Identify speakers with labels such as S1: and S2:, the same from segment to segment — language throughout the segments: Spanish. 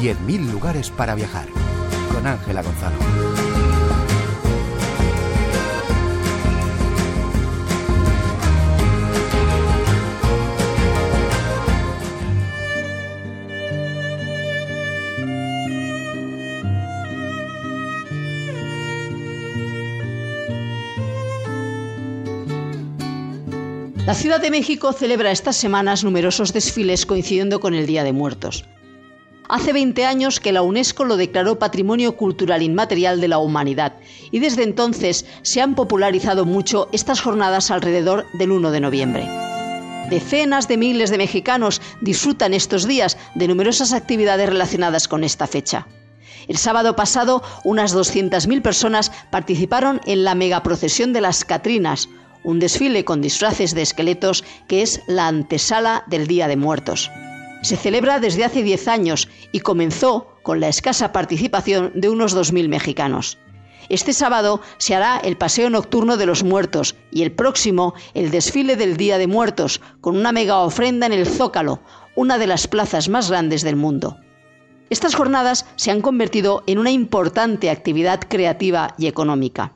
S1: 10.000 lugares para viajar. Con Ángela Gonzalo.
S2: La Ciudad de México celebra estas semanas numerosos desfiles coincidiendo con el Día de Muertos. Hace 20 años que la UNESCO lo declaró Patrimonio Cultural Inmaterial de la Humanidad y desde entonces se han popularizado mucho estas jornadas alrededor del 1 de noviembre. Decenas de miles de mexicanos disfrutan estos días de numerosas actividades relacionadas con esta fecha. El sábado pasado, unas 200.000 personas participaron en la megaprocesión de las Catrinas, un desfile con disfraces de esqueletos que es la antesala del Día de Muertos. Se celebra desde hace 10 años y comenzó con la escasa participación de unos 2.000 mexicanos. Este sábado se hará el Paseo Nocturno de los Muertos y el próximo el desfile del Día de Muertos, con una mega ofrenda en el Zócalo, una de las plazas más grandes del mundo. Estas jornadas se han convertido en una importante actividad creativa y económica.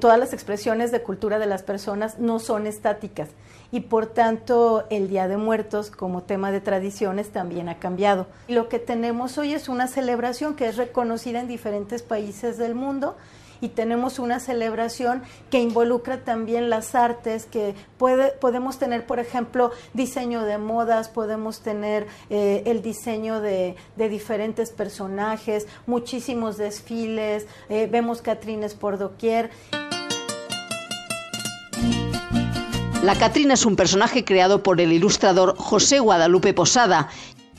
S3: Todas las expresiones de cultura de las personas no son estáticas y por tanto el Día de Muertos como tema de tradiciones también ha cambiado. Lo que tenemos hoy es una celebración que es reconocida en diferentes países del mundo y tenemos una celebración que involucra también las artes, que puede, podemos tener, por ejemplo, diseño de modas, podemos tener eh, el diseño de, diferentes personajes, muchísimos desfiles, eh, vemos Catrines por doquier.
S2: La Catrina es un personaje creado por el ilustrador José Guadalupe Posada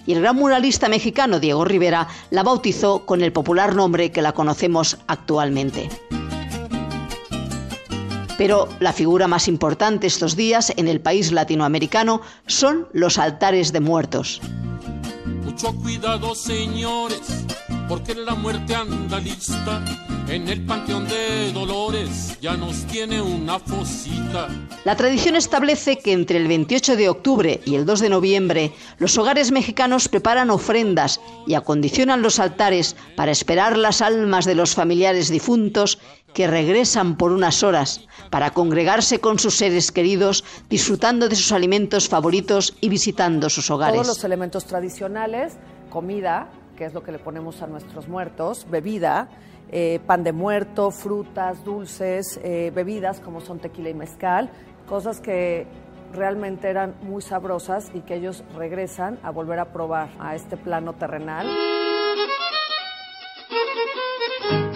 S2: y el gran muralista mexicano Diego Rivera la bautizó con el popular nombre que la conocemos actualmente. Pero la figura más importante estos días en el país latinoamericano son los altares de muertos.
S4: Mucho cuidado, señores, porque la muerte anda lista en el panteón de Dolores ya nos tiene una fosita.
S2: La tradición establece que entre el 28 de octubre y el 2 de noviembre los hogares mexicanos preparan ofrendas y acondicionan los altares para esperar las almas de los familiares difuntos que regresan por unas horas para congregarse con sus seres queridos, disfrutando de sus alimentos favoritos y visitando sus hogares.
S5: Todos los elementos tradicionales, comida, que es lo que le ponemos a nuestros muertos, bebida, eh, pan de muerto, frutas, dulces, eh, bebidas como son tequila y mezcal, cosas que realmente eran muy sabrosas y que ellos regresan a volver a probar a este plano terrenal.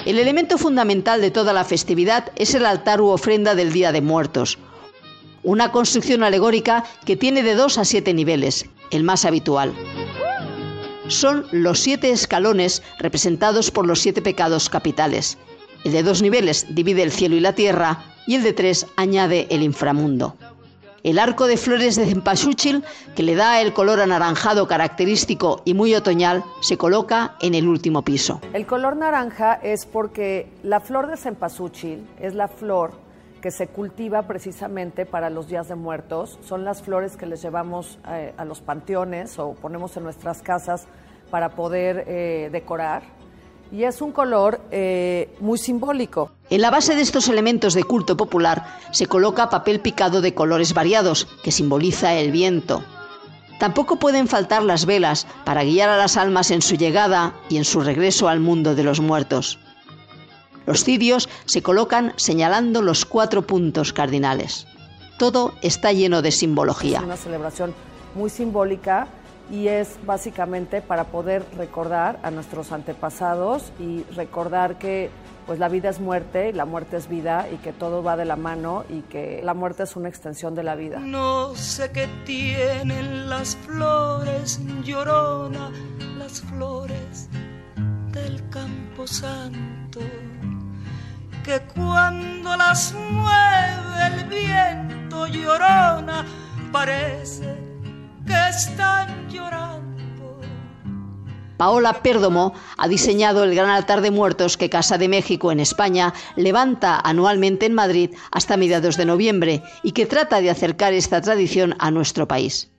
S2: El elemento fundamental de toda la festividad es el altar u ofrenda del Día de Muertos, una construcción alegórica que tiene de dos a siete niveles, el más habitual son los siete escalones representados por los siete pecados capitales. El de dos niveles divide el cielo y la tierra y el de tres añade el inframundo. El arco de flores de cempasúchil, que le da el color anaranjado característico y muy otoñal, se coloca en el último piso.
S5: El color naranja es porque la flor de cempasúchil es la flor que se cultiva precisamente para los días de muertos. Son las flores que les llevamos eh, a los panteones o ponemos en nuestras casas para poder eh, decorar. Y es un color eh, muy simbólico.
S2: En la base de estos elementos de culto popular se coloca papel picado de colores variados, que simboliza el viento. Tampoco pueden faltar las velas para guiar a las almas en su llegada y en su regreso al mundo de los muertos. Los cirios se colocan señalando los cuatro puntos cardinales. Todo está lleno de simbología.
S5: Es una celebración muy simbólica y es básicamente para poder recordar a nuestros antepasados y recordar que pues la vida es muerte y la muerte es vida y que todo va de la mano y que la muerte es una extensión de la vida.
S6: No sé qué tienen las flores, llorona, las flores del campo santo que cuando las mueve el viento llorona, parece que están llorando.
S2: Paola Pérdomo ha diseñado el gran altar de muertos que Casa de México en España levanta anualmente en Madrid hasta mediados de noviembre y que trata de acercar esta tradición a nuestro país.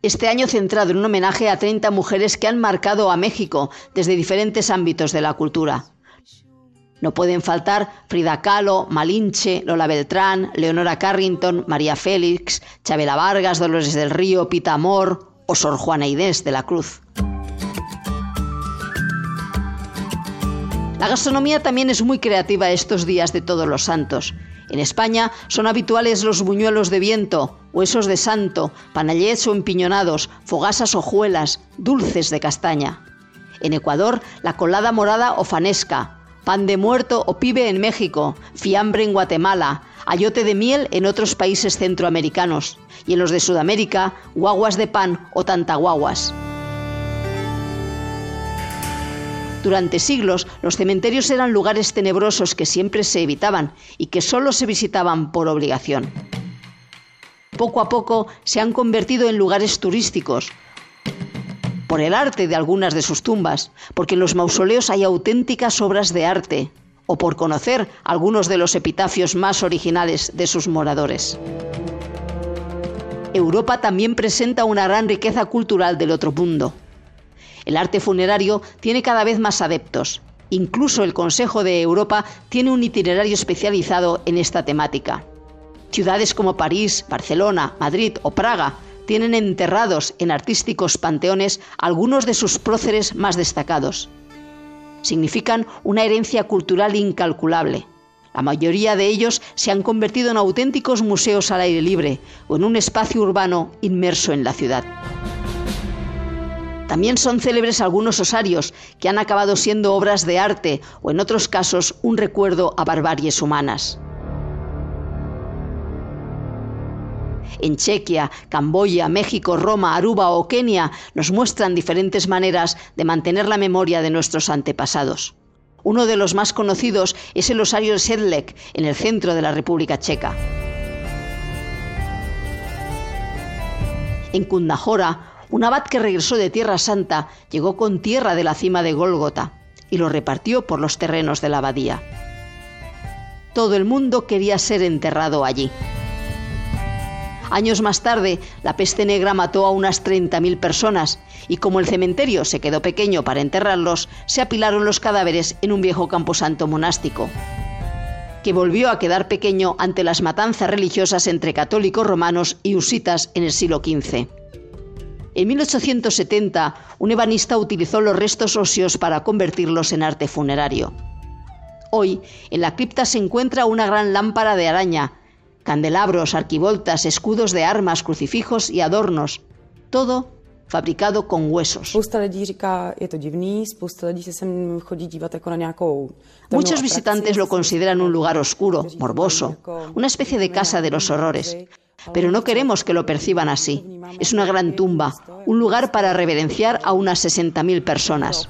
S2: Este año centrado en un homenaje a 30 mujeres que han marcado a México desde diferentes ámbitos de la cultura. No pueden faltar Frida Kahlo, Malinche, Lola Beltrán, Leonora Carrington, María Félix, Chabela Vargas, Dolores del Río, Pita Amor o Sor Juana Inés de la Cruz. La gastronomía también es muy creativa estos días de todos los santos. En España son habituales los buñuelos de viento, huesos de santo, panallets o empiñonados, fogasas o juelas, dulces de castaña. En Ecuador, la colada morada o fanesca, pan de muerto o pibe en México, fiambre en Guatemala, ayote de miel en otros países centroamericanos y en los de Sudamérica, guaguas de pan o tantaguaguas. Durante siglos, los cementerios eran lugares tenebrosos que siempre se evitaban y que solo se visitaban por obligación. Poco a poco se han convertido en lugares turísticos, por el arte de algunas de sus tumbas, porque en los mausoleos hay auténticas obras de arte, o por conocer algunos de los epitafios más originales de sus moradores. Europa también presenta una gran riqueza cultural del otro mundo. El arte funerario tiene cada vez más adeptos. Incluso el Consejo de Europa tiene un itinerario especializado en esta temática. Ciudades como París, Barcelona, Madrid o Praga tienen enterrados en artísticos panteones algunos de sus próceres más destacados. Significan una herencia cultural incalculable. La mayoría de ellos se han convertido en auténticos museos al aire libre o en un espacio urbano inmerso en la ciudad. También son célebres algunos osarios que han acabado siendo obras de arte o en otros casos un recuerdo a barbaries humanas. En Chequia, Camboya, México, Roma, Aruba o Kenia nos muestran diferentes maneras de mantener la memoria de nuestros antepasados. Uno de los más conocidos es el osario Sedlec, en el centro de la República Checa. En Kundahora, un abad que regresó de Tierra Santa llegó con tierra de la cima de Gólgota y lo repartió por los terrenos de la abadía. Todo el mundo quería ser enterrado allí. Años más tarde, la peste negra mató a unas 30.000 personas y como el cementerio se quedó pequeño para enterrarlos, se apilaron los cadáveres en un viejo camposanto monástico, que volvió a quedar pequeño ante las matanzas religiosas entre católicos romanos y husitas en el siglo XV. En 1870, un ebanista utilizó los restos óseos para convertirlos en arte funerario. Hoy, en la cripta se encuentra una gran lámpara de araña, candelabros, arquivoltas, escudos de armas, crucifijos y adornos, todo fabricado con huesos. Muchos visitantes lo consideran un lugar oscuro, morboso, una especie de casa de los horrores. Pero no queremos que lo perciban así. Es una gran tumba, un lugar para reverenciar a unas 60.000 personas.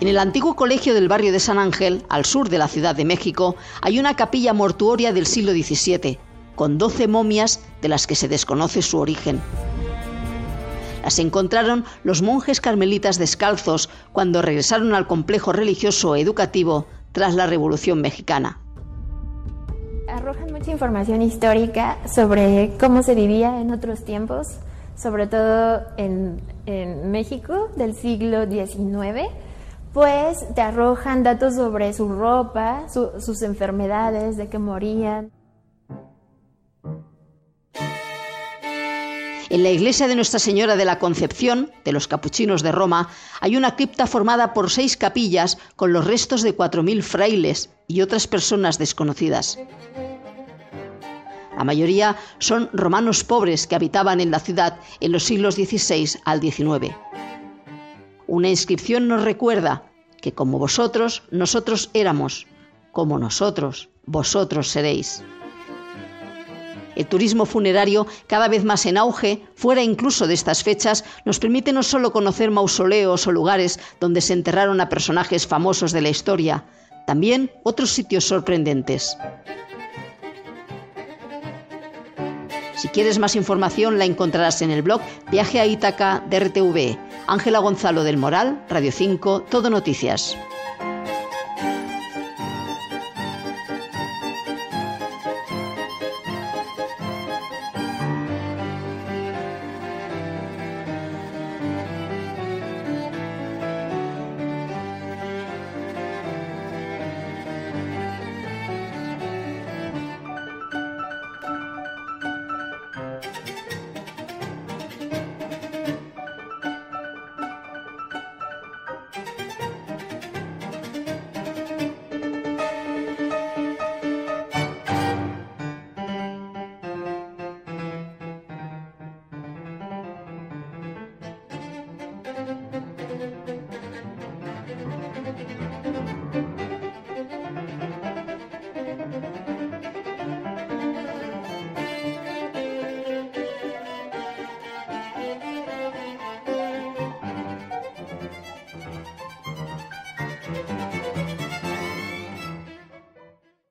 S2: En el antiguo colegio del barrio de San Ángel, al sur de la Ciudad de México, hay una capilla mortuoria del siglo XVII, con 12 momias de las que se desconoce su origen. Las encontraron los monjes carmelitas descalzos cuando regresaron al complejo religioso educativo tras la Revolución Mexicana
S7: arrojan mucha información histórica sobre cómo se vivía en otros tiempos, sobre todo en, México del siglo XIX, pues te arrojan datos sobre su ropa, sus enfermedades, de qué morían.
S2: En la iglesia de Nuestra Señora de la Concepción, de los Capuchinos de Roma, hay una cripta formada por seis capillas con los restos de cuatro mil frailes y otras personas desconocidas. La mayoría son romanos pobres que habitaban en la ciudad en los siglos XVI al XIX. Una inscripción nos recuerda que como vosotros, nosotros éramos, como nosotros, vosotros seréis. El turismo funerario, cada vez más en auge, fuera incluso de estas fechas, nos permite no solo conocer mausoleos o lugares donde se enterraron a personajes famosos de la historia, también otros sitios sorprendentes. Si quieres más información la encontrarás en el blog Viaje a Ítaca de. Ángela Gonzalo del Moral, Radio 5, Todo Noticias.